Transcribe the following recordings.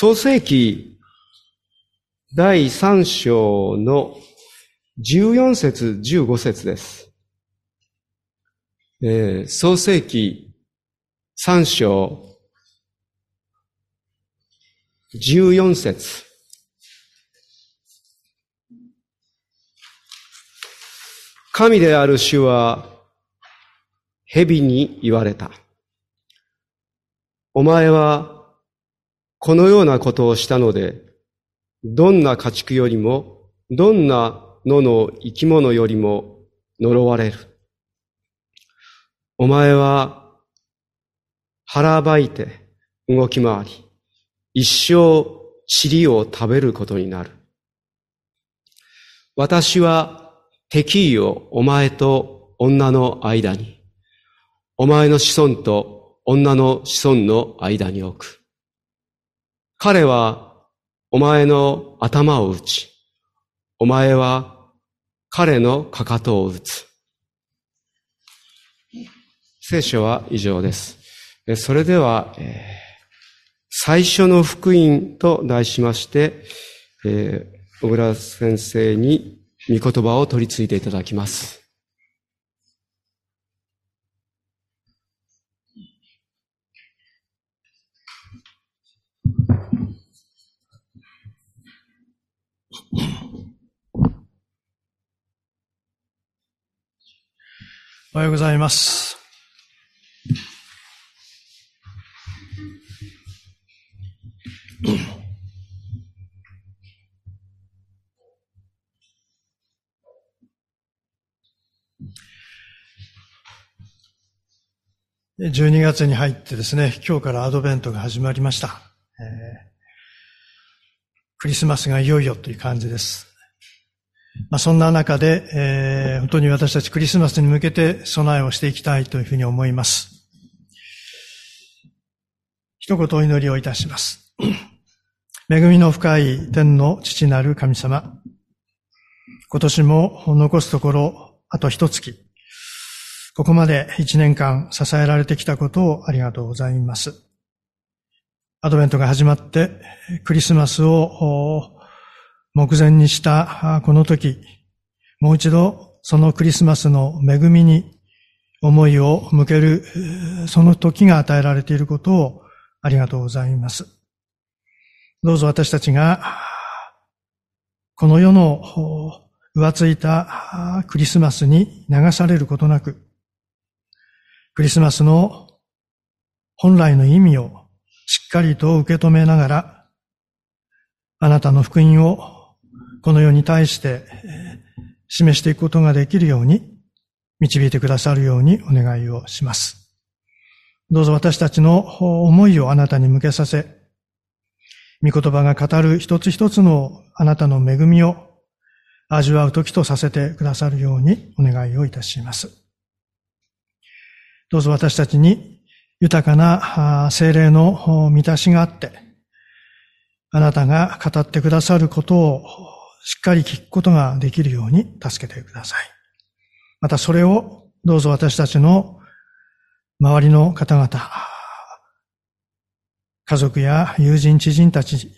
創世記第3章の14節15節です。えー、創世記3章14節神である主は蛇に言われた。お前はこのようなことをしたので、どんな家畜よりも、どんな野の生き物よりも呪われる。お前は腹ばいて動き回り、一生塵を食べることになる。私は敵意をお前と女の間に、お前の子孫と女の子孫の間に置く。彼はお前の頭を打ち、お前は彼のかかとを打つ。聖書は以上です。それでは、最初の福音と題しまして、小倉先生に御言葉を取り継いでいただきます。おはようございます。12月に入ってですね、今日からアドベントが始まりました。えー、クリスマスがいよいよという感じです。まあ、そんな中で、えー、本当に私たちクリスマスに向けて備えをしていきたいというふうに思います。一言お祈りをいたします。恵みの深い天の父なる神様。今年も残すところあと一月。ここまで一年間支えられてきたことをありがとうございます。アドベントが始まってクリスマスを目前にしたこの時、もう一度そのクリスマスの恵みに思いを向ける、その時が与えられていることをありがとうございます。どうぞ私たちが、この世の浮ついたクリスマスに流されることなく、クリスマスの本来の意味をしっかりと受け止めながら、あなたの福音をこの世に対して示していくことができるように導いてくださるようにお願いをします。どうぞ私たちの思いをあなたに向けさせ、御言葉が語る一つ一つのあなたの恵みを味わう時とさせてくださるようにお願いをいたします。どうぞ私たちに豊かな精霊の満たしがあって、あなたが語ってくださることをしっかり聞くことができるように助けてください。またそれをどうぞ私たちの周りの方々、家族や友人、知人たち、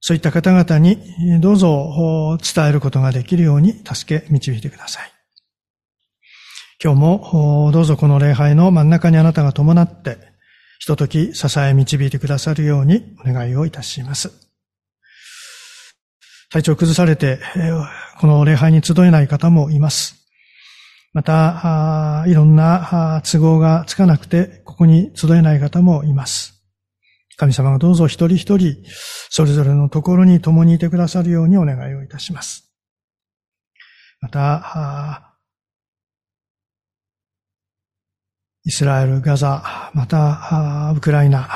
そういった方々にどうぞ伝えることができるように助け導いてください。今日もどうぞこの礼拝の真ん中にあなたが伴って、ひととき支え導いてくださるようにお願いをいたします。体調を崩されて、この礼拝に集えない方もいます。また、いろんな都合がつかなくて、ここに集えない方もいます。神様がどうぞ一人一人、それぞれのところに共にいてくださるようにお願いをいたします。また、イスラエル、ガザ、また、ウクライナ、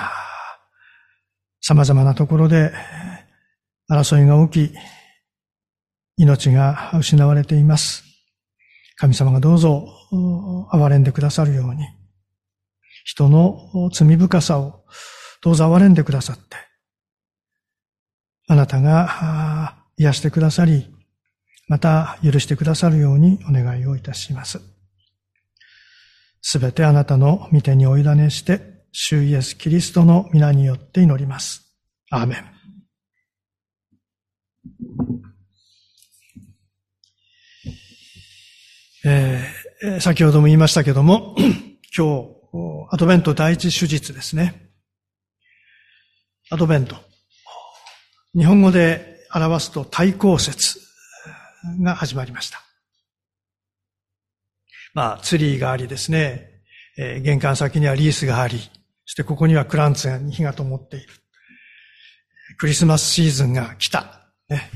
様々なところで争いが起き、命が失われています。神様がどうぞ憐れんでくださるように、人の罪深さをどうぞ憐れんでくださって、あなたが癒してくださり、また許してくださるようにお願いをいたします。すべてあなたの御手にお委ねして、主イエス・キリストの皆によって祈ります。アーメン。えー、先ほども言いましたけども、今日、アドベント第一手術ですね。アドベント。日本語で表すと対抗節が始まりました。まあ、ツリーがありですね、えー、玄関先にはリースがあり、そしてここにはクランツに火が灯っている。クリスマスシーズンが来た。ね、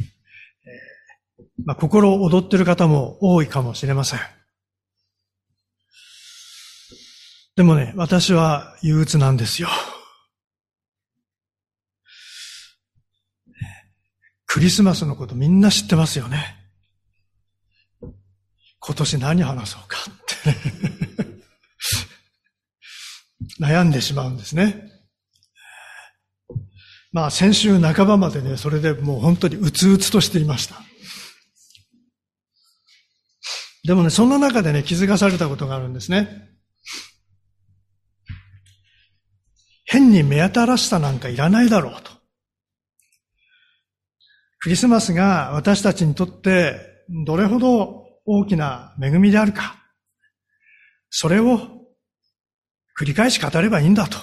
まあ、心躍ってる方も多いかもしれません。でもね、私は憂鬱なんですよ。クリスマスのことみんな知ってますよね。今年何話そうかって 悩んでしまうんですね。まあ先週半ばまでね、それでもう本当にうつうつとしていました。でもね、そんな中でね、気づかされたことがあるんですね。変に目新しさなんかいらないだろうと。クリスマスが私たちにとってどれほど大きな恵みであるか。それを繰り返し語ればいいんだと。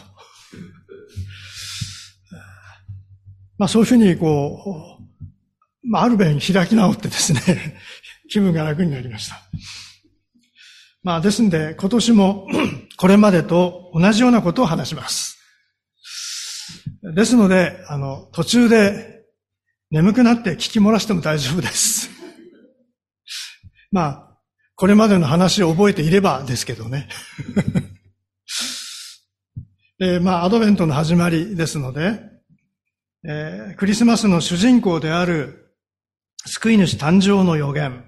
まあそういうふうにこう、まあある弁開き直ってですね、気分が楽になりました。まあですんで今年も これまでと同じようなことを話します。ですので、あの、途中で眠くなって聞き漏らしても大丈夫です。まあ、これまでの話を覚えていればですけどね。えー、まあ、アドベントの始まりですので、えー、クリスマスの主人公である救い主誕生の予言。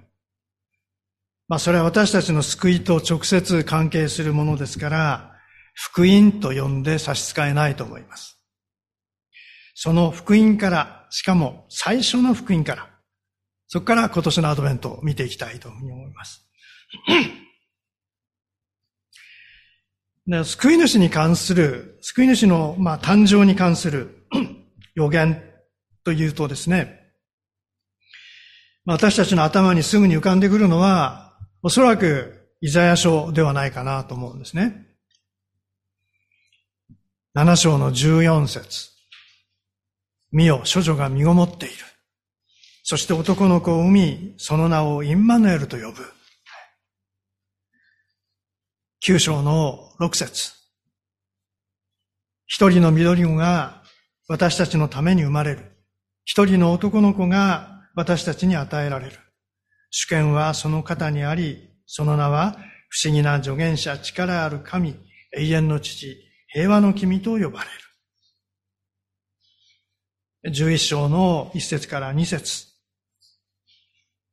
まあ、それは私たちの救いと直接関係するものですから、福音と呼んで差し支えないと思います。その福音から、しかも最初の福音から、そこから今年のアドベントを見ていきたいというふうに思います。救い主に関する、救い主の、まあ、誕生に関する予言というとですね、私たちの頭にすぐに浮かんでくるのは、おそらくイザヤ書ではないかなと思うんですね。7章の14節見よ、処女が身ごもっている。そして男の子を産み、その名をインマヌエルと呼ぶ。九章の六節一人の緑子が私たちのために生まれる。一人の男の子が私たちに与えられる。主権はその方にあり、その名は不思議な助言者、力ある神、永遠の父、平和の君と呼ばれる。11章の1節から2節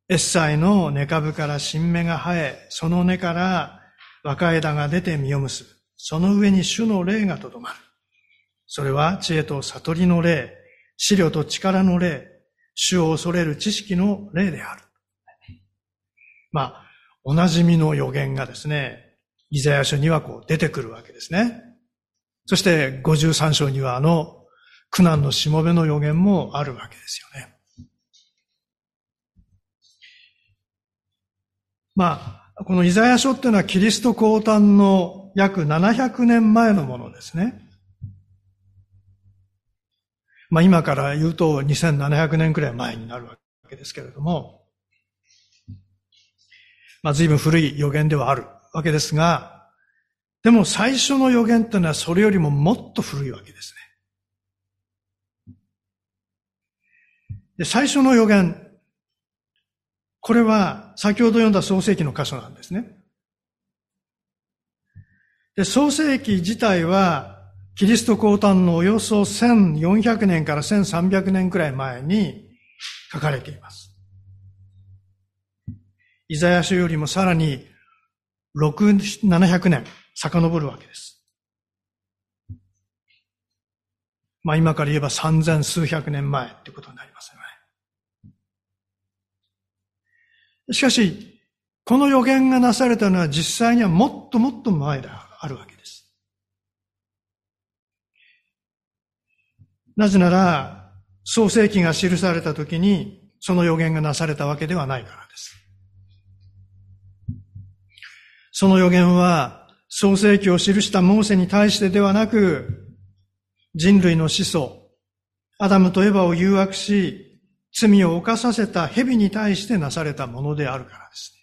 エッサイの根株から新芽が生え、その根から若枝が出て実を結ぶ。その上に主の霊がとどまる。それは知恵と悟りの霊、資料と力の霊、主を恐れる知識の霊である。まあ、おなじみの予言がですね、イザヤ書にはこう出てくるわけですね。そして53章にはあの苦難のしもべの予言もあるわけですよね。まあ、このイザヤ書っていうのはキリスト降誕の約700年前のものですね。まあ今から言うと2700年くらい前になるわけですけれども、まあ随分古い予言ではあるわけですが、でも最初の予言っていうのはそれよりももっと古いわけですね。で、最初の予言。これは先ほど読んだ創世記の箇所なんですね。で、創世記自体は、キリスト降誕のおよそ1400年から1300年くらい前に書かれています。イザヤ書よりもさらに6、700年遡るわけです。まあ今から言えば三千数百年前ってことになりますよね。しかし、この予言がなされたのは実際にはもっともっと前であるわけです。なぜなら、創世記が記された時に、その予言がなされたわけではないからです。その予言は、創世記を記したモーセに対してではなく、人類の始祖、アダムとエバを誘惑し、罪を犯させた蛇に対してなされたものであるからです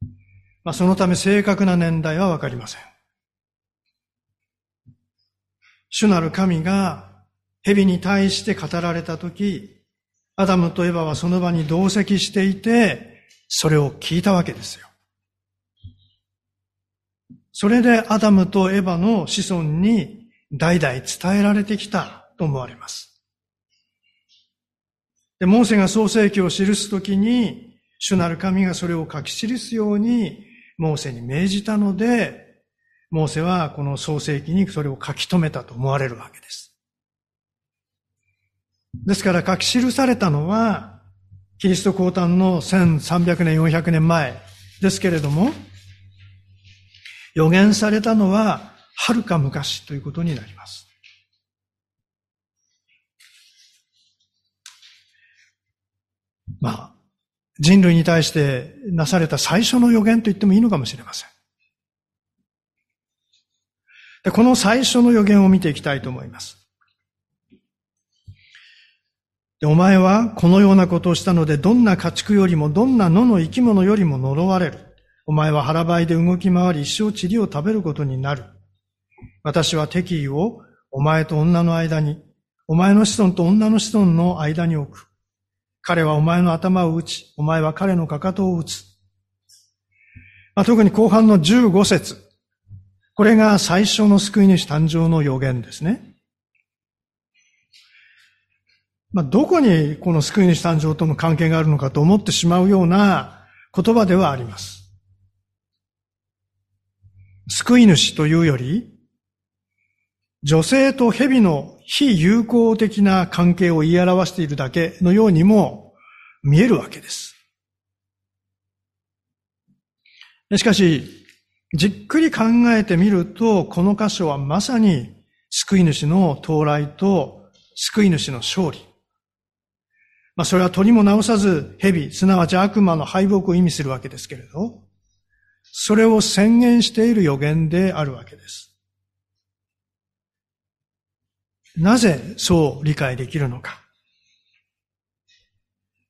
ね。まあ、そのため正確な年代はわかりません。主なる神が蛇に対して語られたとき、アダムとエバはその場に同席していて、それを聞いたわけですよ。それでアダムとエバの子孫に代々伝えられてきたと思われます。で、モーセが創世記を記すときに、主なる神がそれを書き記すように、モーセに命じたので、モーセはこの創世記にそれを書き留めたと思われるわけです。ですから書き記されたのは、キリスト降誕の1300年、400年前ですけれども、予言されたのは、はるか昔ということになります。まあ、人類に対してなされた最初の予言と言ってもいいのかもしれません。でこの最初の予言を見ていきたいと思います。でお前はこのようなことをしたので、どんな家畜よりも、どんな野の生き物よりも呪われる。お前は腹ばいで動き回り、一生塵を食べることになる。私は敵意をお前と女の間に、お前の子孫と女の子孫の間に置く。彼はお前の頭を打ち、お前は彼のかかとを打つ。まあ、特に後半の15節。これが最初の救い主誕生の予言ですね。まあ、どこにこの救い主誕生との関係があるのかと思ってしまうような言葉ではあります。救い主というより、女性と蛇の非友好的な関係を言い表しているだけのようにも見えるわけです。しかし、じっくり考えてみると、この箇所はまさに救い主の到来と救い主の勝利。まあそれは鳥も直さず蛇、すなわち悪魔の敗北を意味するわけですけれど、それを宣言している予言であるわけです。なぜそう理解できるのか。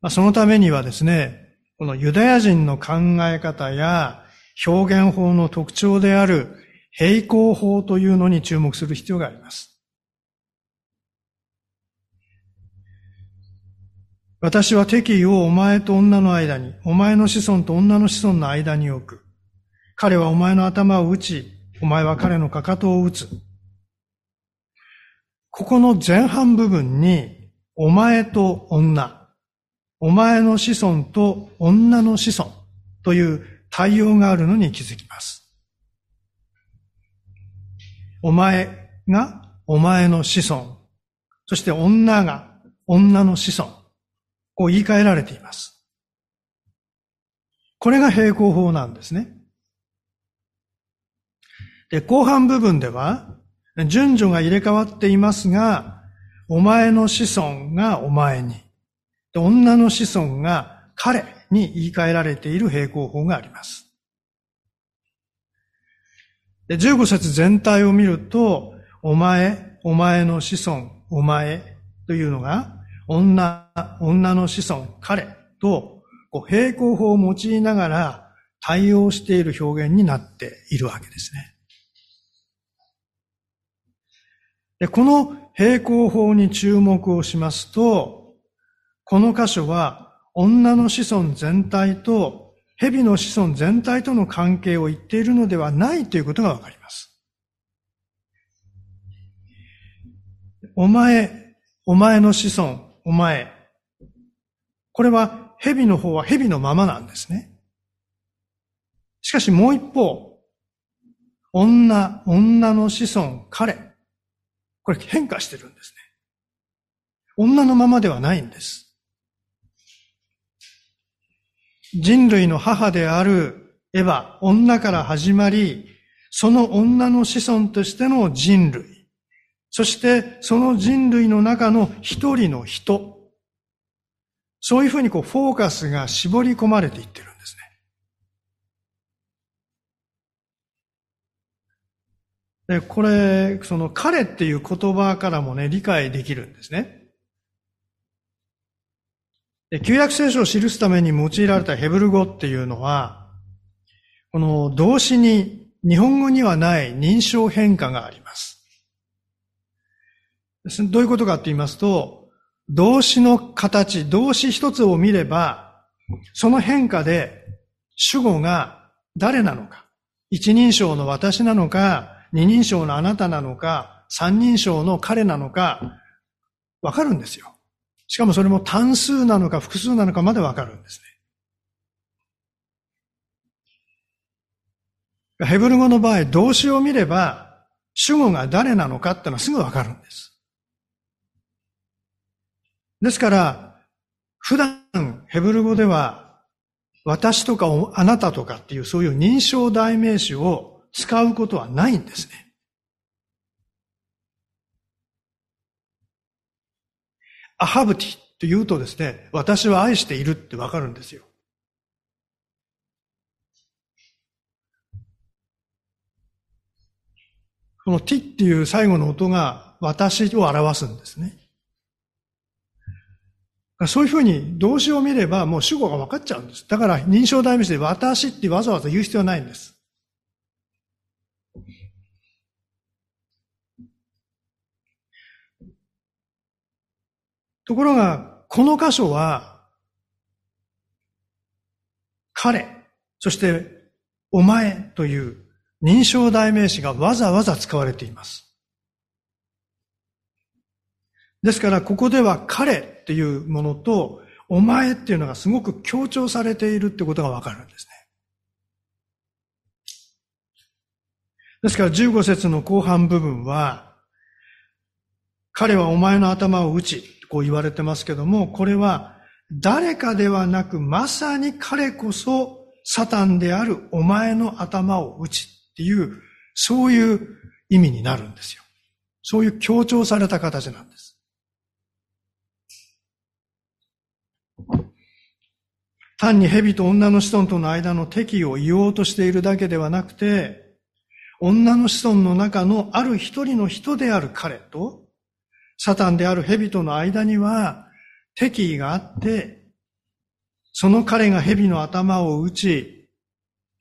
まあ、そのためにはですね、このユダヤ人の考え方や表現法の特徴である平行法というのに注目する必要があります。私は敵意をお前と女の間に、お前の子孫と女の子孫の間に置く。彼はお前の頭を打ち、お前は彼のかかとを打つ。ここの前半部分に、お前と女、お前の子孫と女の子孫という対応があるのに気づきます。お前がお前の子孫、そして女が女の子孫、こう言い換えられています。これが平行法なんですね。で、後半部分では、順序が入れ替わっていますが、お前の子孫がお前に、女の子孫が彼に言い換えられている平行法があります。で15節全体を見ると、お前、お前の子孫、お前というのが、女、女の子孫、彼と、平行法を用いながら対応している表現になっているわけですね。でこの平行法に注目をしますと、この箇所は女の子孫全体と蛇の子孫全体との関係を言っているのではないということがわかります。お前、お前の子孫、お前。これは蛇の方は蛇のままなんですね。しかしもう一方、女、女の子孫、彼。これ変化してるんですね。女のままではないんです。人類の母であるエヴァ、女から始まり、その女の子孫としての人類。そしてその人類の中の一人の人。そういうふうにこうフォーカスが絞り込まれていってるんで。これ、その彼っていう言葉からもね、理解できるんですね。で旧約聖書を記すために用いられたヘブル語っていうのは、この動詞に日本語にはない認証変化があります。どういうことかと言いますと、動詞の形、動詞一つを見れば、その変化で主語が誰なのか、一人称の私なのか、二人称のあなたなのか、三人称の彼なのか、わかるんですよ。しかもそれも単数なのか複数なのかまでわかるんですね。ヘブル語の場合、動詞を見れば、主語が誰なのかってのはすぐわかるんです。ですから、普段ヘブル語では、私とかあなたとかっていうそういう認証代名詞を使うことはないんですね。アハブティって言うとですね、私は愛しているってわかるんですよ。このティっていう最後の音が私を表すんですね。そういうふうに動詞を見ればもう主語が分かっちゃうんです。だから認証代名詞で私ってわざわざ言う必要はないんです。ところが、この箇所は、彼、そしてお前という認証代名詞がわざわざ使われています。ですから、ここでは彼っていうものと、お前っていうのがすごく強調されているってことがわかるんですね。ですから15節の後半部分は、彼はお前の頭を打ち、こう言われてますけども、これは誰かではなく、まさに彼こそサタンであるお前の頭を打ちっていう、そういう意味になるんですよ。そういう強調された形なんです。単に蛇と女の子孫との間の敵を言おうとしているだけではなくて、女の子孫の中のある一人の人である彼と、サタンである蛇との間には敵意があって、その彼が蛇の頭を打ち、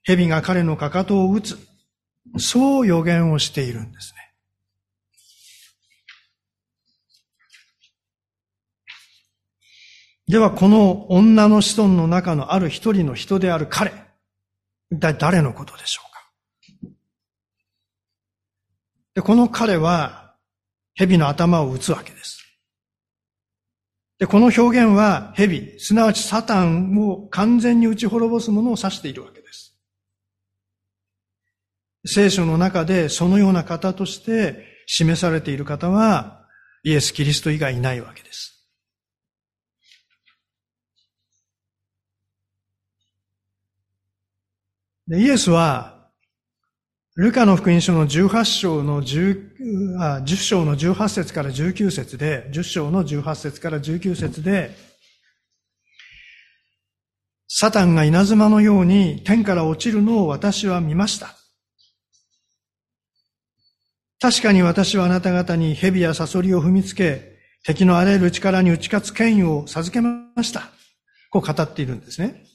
蛇が彼のかかとを打つ。そう予言をしているんですね。では、この女の子孫の中のある一人の人である彼、一体誰のことでしょうか？で、この彼は、蛇の頭を打つわけです。で、この表現は蛇、すなわちサタンを完全に打ち滅ぼすものを指しているわけです。聖書の中でそのような方として示されている方はイエス・キリスト以外いないわけです。でイエスは、ルカの福音書の18章の10、あ10章の18節から19節で、10章の18節から19節で、サタンが稲妻のように天から落ちるのを私は見ました。確かに私はあなた方に蛇やサソリを踏みつけ、敵のあらゆる力に打ち勝つ権威を授けました。こう語っているんですね。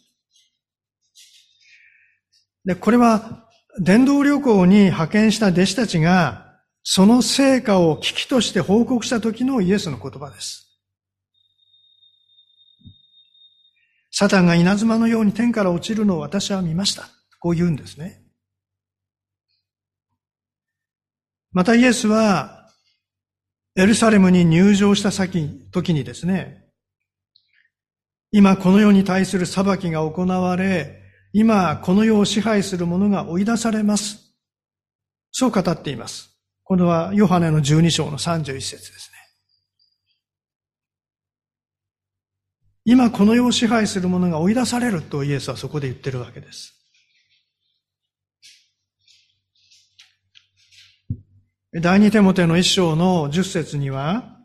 で、これは、伝道旅行に派遣した弟子たちが、その成果を危機として報告した時のイエスの言葉です。サタンが稲妻のように天から落ちるのを私は見ました。こう言うんですね。またイエスは、エルサレムに入場した先、時にですね、今この世に対する裁きが行われ、今、この世を支配する者が追い出されます。そう語っています。これはヨハネの12章の31節ですね。今この世を支配する者が追い出されるとイエスはそこで言ってるわけです。第二手モテの一章の十節には、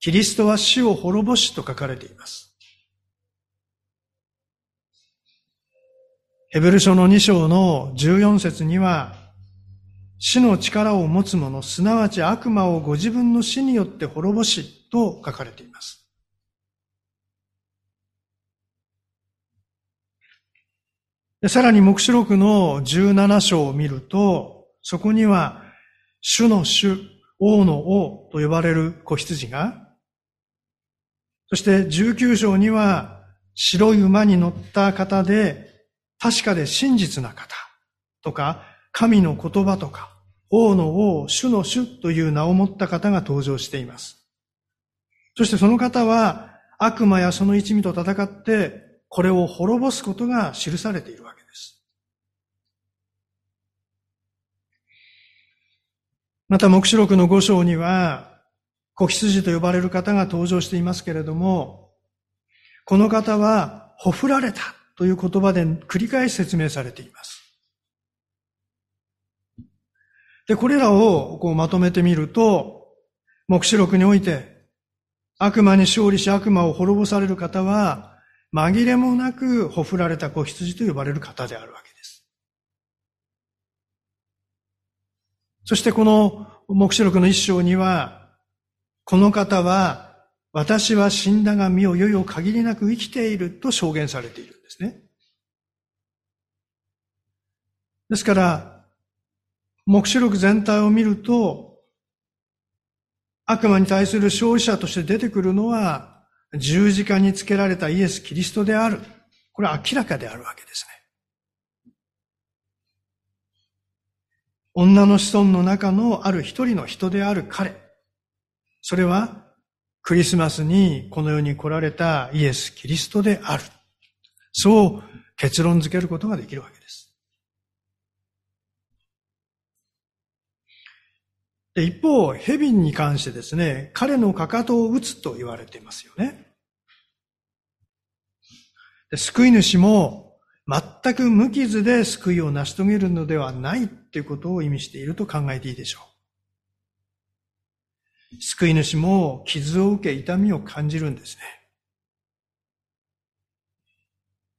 キリストは死を滅ぼしと書かれています。ヘブル書の二章の十四節には、死の力を持つ者、すなわち悪魔をご自分の死によって滅ぼしと書かれています。さらに目視録の17章を見ると、そこには、主の主、王の王と呼ばれる子羊が、そして19章には、白い馬に乗った方で、確かで真実な方とか、神の言葉とか、王の王、主の主という名を持った方が登場しています。そしてその方は悪魔やその一味と戦って、これを滅ぼすことが記されているわけです。また、目視録の五章には、子羊と呼ばれる方が登場していますけれども、この方は、ほふられたという言葉で繰り返し説明されています。で、これらをこうまとめてみると、目視録において、悪魔に勝利し悪魔を滅ぼされる方は、紛れもなくほふられた子羊と呼ばれる方であるわけです。そしてこの目視録の一章には、この方は、私は死んだが身をよいを限りなく生きていると証言されている。ですね。ですから、目視録全体を見ると、悪魔に対する勝利者として出てくるのは、十字架につけられたイエス・キリストである。これは明らかであるわけですね。女の子孫の中のある一人の人である彼。それは、クリスマスにこの世に来られたイエス・キリストである。そう結論づけることができるわけです。で一方、ヘビンに関してですね、彼のかかとを打つと言われていますよね。で救い主も全く無傷で救いを成し遂げるのではないということを意味していると考えていいでしょう。救い主も傷を受け痛みを感じるんですね。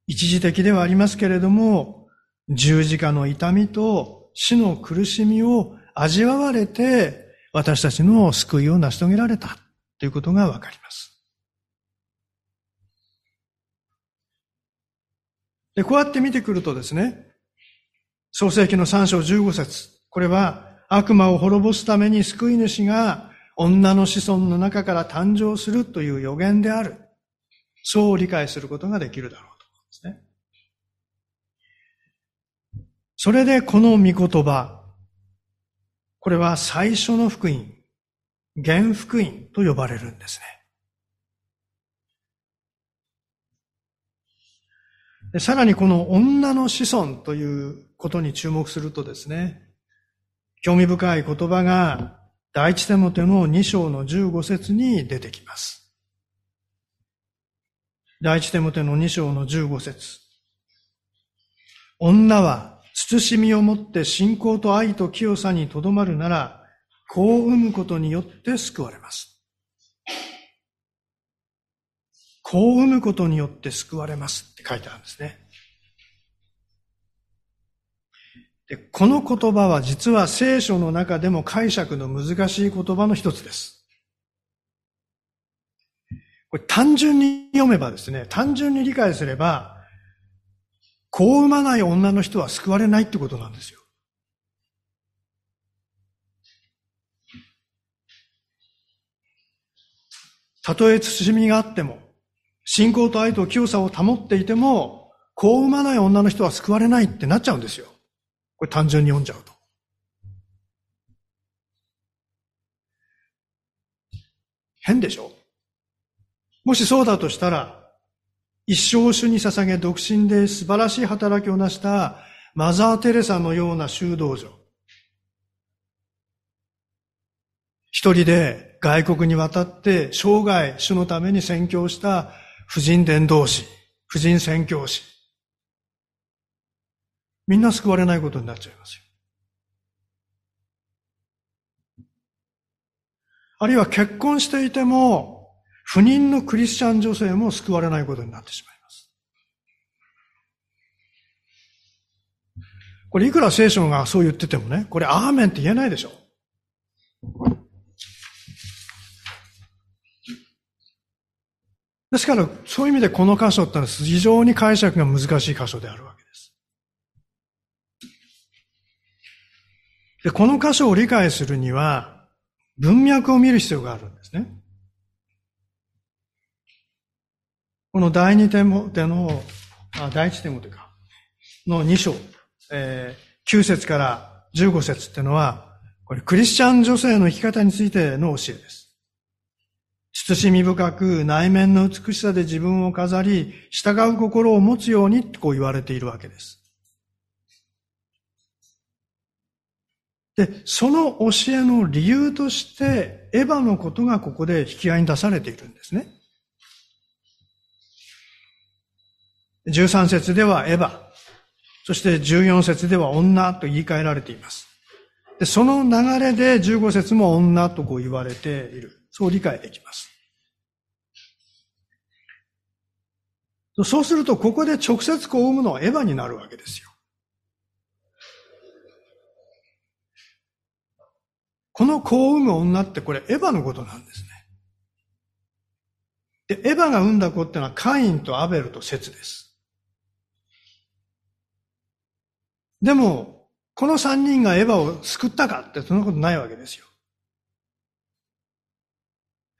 一時的ではありますけれども、十字架の痛みと死の苦しみを味わわれて、私たちの救いを成し遂げられたということがわかります。で、こうやって見てくるとですね、創世記の3章15節これは悪魔を滅ぼすために救い主が女の子孫の中から誕生するという予言である。そう理解することができるだろう。ですね。それでこの御言葉、これは最初の福音、原福音と呼ばれるんですね。さらにこの女の子孫ということに注目するとですね、興味深い言葉が第一手モての2章の15節に出てきます。第一手モての2章の15節女は慎みをもって信仰と愛と清さにとどまるなら、子を産むことによって救われます。子を産むことによって救われますって書いてあるんですね。でこの言葉は実は聖書の中でも解釈の難しい言葉の一つです。これ単純に読めばですね、単純に理解すれば、子を産まない女の人は救われないってことなんですよ。たとえ慎みがあっても、信仰と愛と清さを保っていても、子を産まない女の人は救われないってなっちゃうんですよ。これ単純に読んじゃうと。変でしょ？もしそうだとしたら、一生主に捧げ独身で素晴らしい働きを成したマザー・テレサのような修道女。一人で外国に渡って生涯主のために宣教した婦人伝道師、婦人宣教師。みんな救われないことになっちゃいますよ。あるいは結婚していても、不妊のクリスチャン女性も救われないことになってしまいます。これいくら聖書がそう言っててもね、これアーメンって言えないでしょ。ですから、そういう意味でこの箇所ってのは非常に解釈が難しい箇所であるわけです。で、この箇所を理解するには、文脈を見る必要があるんですね。この第二点も、での、あ第一点もというか、の2章、えー、9節から15節っていうのは、これクリスチャン女性の生き方についての教えです。慎み深く内面の美しさで自分を飾り、従う心を持つようにこう言われているわけです。で、その教えの理由として、エヴァのことがここで引き合いに出されているんですね。13節ではエヴァ、そして14節では女と言い換えられています。でその流れで15節も女とこう言われている。そう理解できます。そうすると、ここで直接こう生むのはエヴァになるわけですよ。この子を産む女ってこれエヴァのことなんですね。で、エヴァが産んだ子ってのはカインとアベルとセツです。でも、この三人がエヴァを救ったかってそんなことないわけですよ。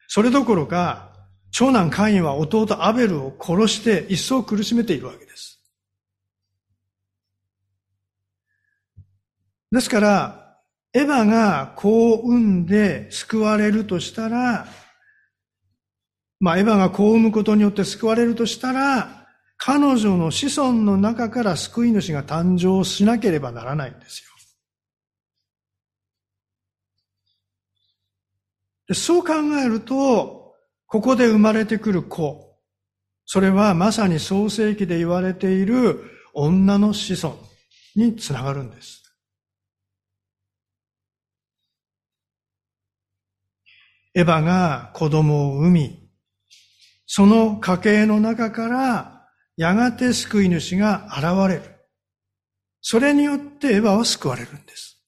それどころか、長男カインは弟アベルを殺して一層苦しめているわけです。ですから、エヴァが子を産んで救われるとしたら、まあ、エヴァが子を産むことによって救われるとしたら、彼女の子孫の中から救い主が誕生しなければならないんですよ。そう考えると、ここで生まれてくる子、それはまさに創世記で言われている女の子孫につながるんです。エヴァが子供を産み、その家系の中からやがて救い主が現れる。それによってエヴァは救われるんです。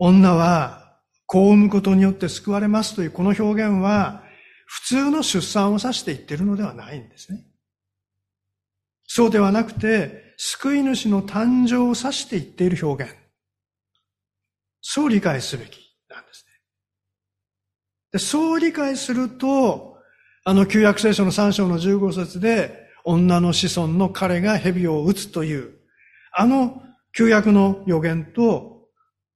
女は子を産むことによって救われますというこの表現は普通の出産を指して言ってるのではないんですね。そうではなくて、救い主の誕生を指して言っている表現。そう理解すべきなんですね。でそう理解すると、あの旧約聖書の3章の15節で、女の子孫の彼が蛇を打つという、あの旧約の予言と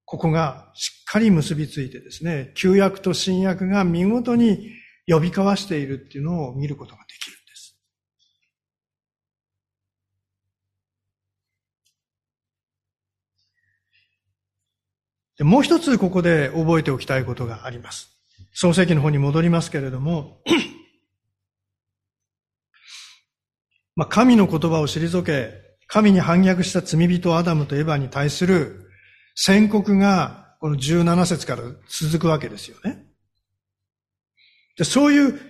ここがしっかり結びついてですね、旧約と新約が見事に呼び交わしているっていうのを見ることができるんです。でもう一つここで覚えておきたいことがあります。創世記の方に戻りますけれども、まあ、神の言葉を退け、神に反逆した罪人アダムとエヴァに対する宣告がこの17節から続くわけですよね。でそういう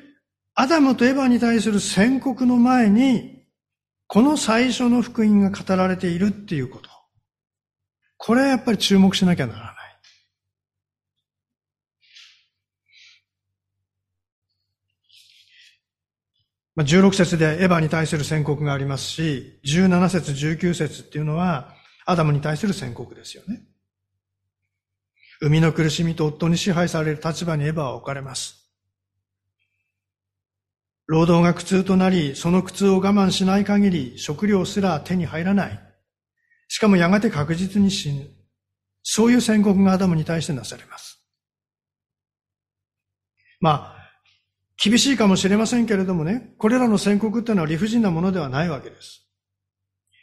アダムとエヴァに対する宣告の前に、この最初の福音が語られているっていうこと。これはやっぱり注目しなきゃならない。まあ、16節でエヴァに対する宣告がありますし、17節、19節っていうのはアダムに対する宣告ですよね。生みの苦しみと夫に支配される立場にエヴァは置かれます。労働が苦痛となり、その苦痛を我慢しない限り、食料すら手に入らない。しかもやがて確実に死ぬ。そういう宣告がアダムに対してなされます。まあ、厳しいかもしれませんけれどもね、これらの宣告っていうのは理不尽なものではないわけです。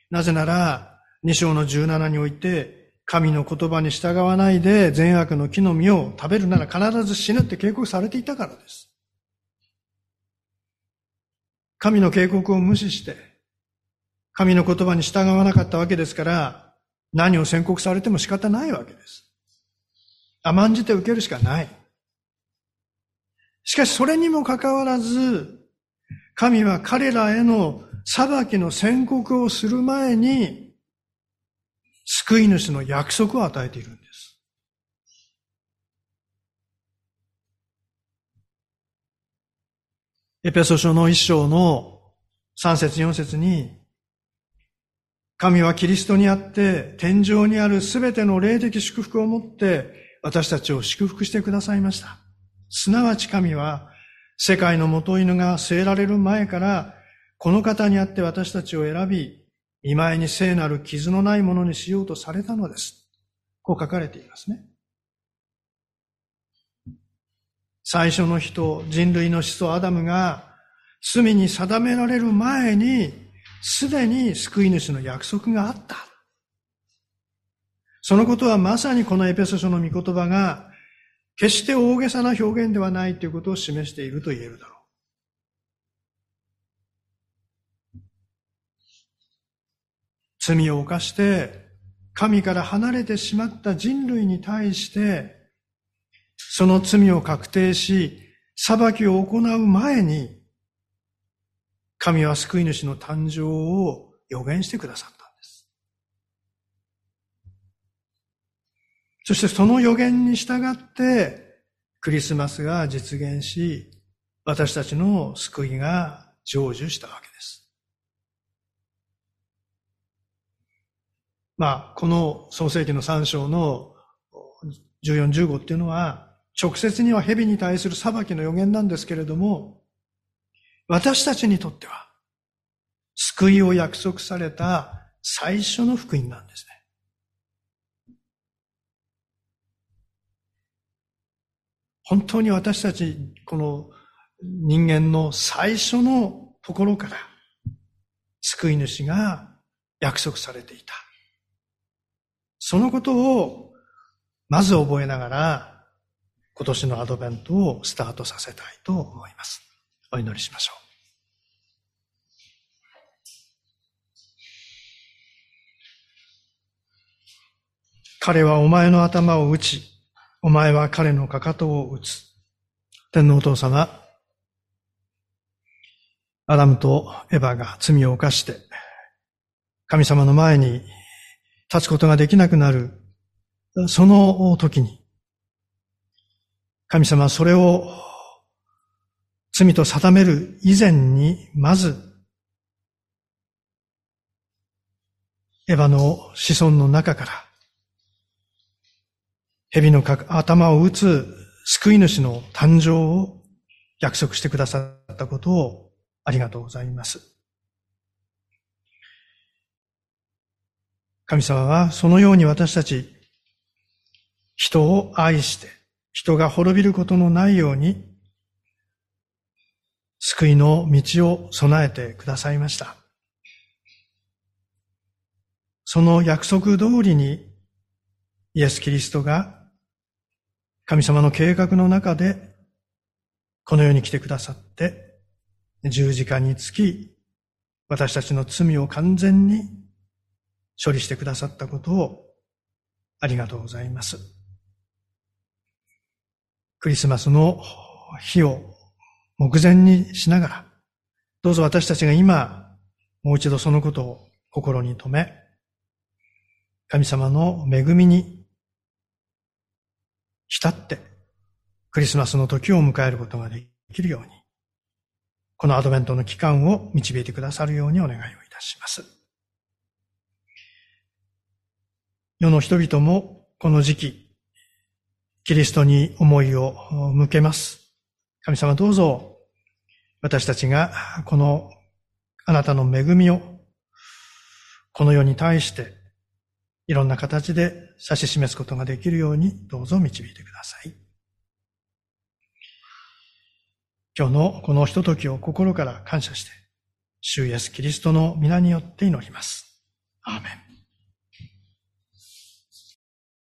なぜなら、2章の17において、神の言葉に従わないで善悪の木の実を食べるなら必ず死ぬって警告されていたからです。神の警告を無視して、神の言葉に従わなかったわけですから、何を宣告されても仕方ないわけです。甘んじて受けるしかない。しかしそれにもかかわらず、神は彼らへの裁きの宣告をする前に、救い主の約束を与えているんです。エペソ書の一章の三節四節に、神はキリストにあって天井にあるすべての霊的祝福をもって私たちを祝福してくださいました。すなわち神は世界の元犬が据えられる前からこの方にあって私たちを選び、見舞いに聖なる傷のないものにしようとされたのです。こう書かれていますね。最初の人、人類の始祖アダムが罪に定められる前に、すでに救い主の約束があった。そのことはまさにこのエペソ書の御言葉が、決して大げさな表現ではないということを示していると言えるだろう。罪を犯して、神から離れてしまった人類に対して、その罪を確定し、裁きを行う前に、神は救い主の誕生を予言してくださったんです。そしてその予言に従って、クリスマスが実現し、私たちの救いが成就したわけです。まあ、この創世記の3章の14、15っていうのは、直接には蛇に対する裁きの予言なんですけれども、私たちにとっては、救いを約束された最初の福音なんですね。本当に私たち、この人間の最初のところから、救い主が約束されていた。そのことを、まず覚えながら、今年のアドベントをスタートさせたいと思います。お祈りしましょう。彼はお前の頭を打ち、お前は彼のかかとを打つ。天皇お父様、アダムとエヴァが罪を犯して、神様の前に立つことができなくなる、その時に、神様はそれを罪と定める以前に、まず、エヴァの子孫の中から、蛇の頭を打つ救い主の誕生を約束してくださったことをありがとうございます。神様はそのように私たち、人を愛して、人が滅びることのないように、救いの道を備えてくださいました。その約束通りに、イエス・キリストが神様の計画の中で、この世に来てくださって、十字架につき、私たちの罪を完全に処理してくださったことをありがとうございます。クリスマスの日を目前にしながら、どうぞ私たちが今、もう一度そのことを心に留め、神様の恵みに浸って、クリスマスの時を迎えることができるように、このアドベントの期間を導いてくださるようにお願いをいたします。世の人々もこの時期、キリストに思いを向けます。神様どうぞ、私たちがこのあなたの恵みを、この世に対していろんな形で指し示すことができるようにどうぞ導いてください。今日のこのひとときを心から感謝して、主イエスキリストの皆によって祈ります。アーメン。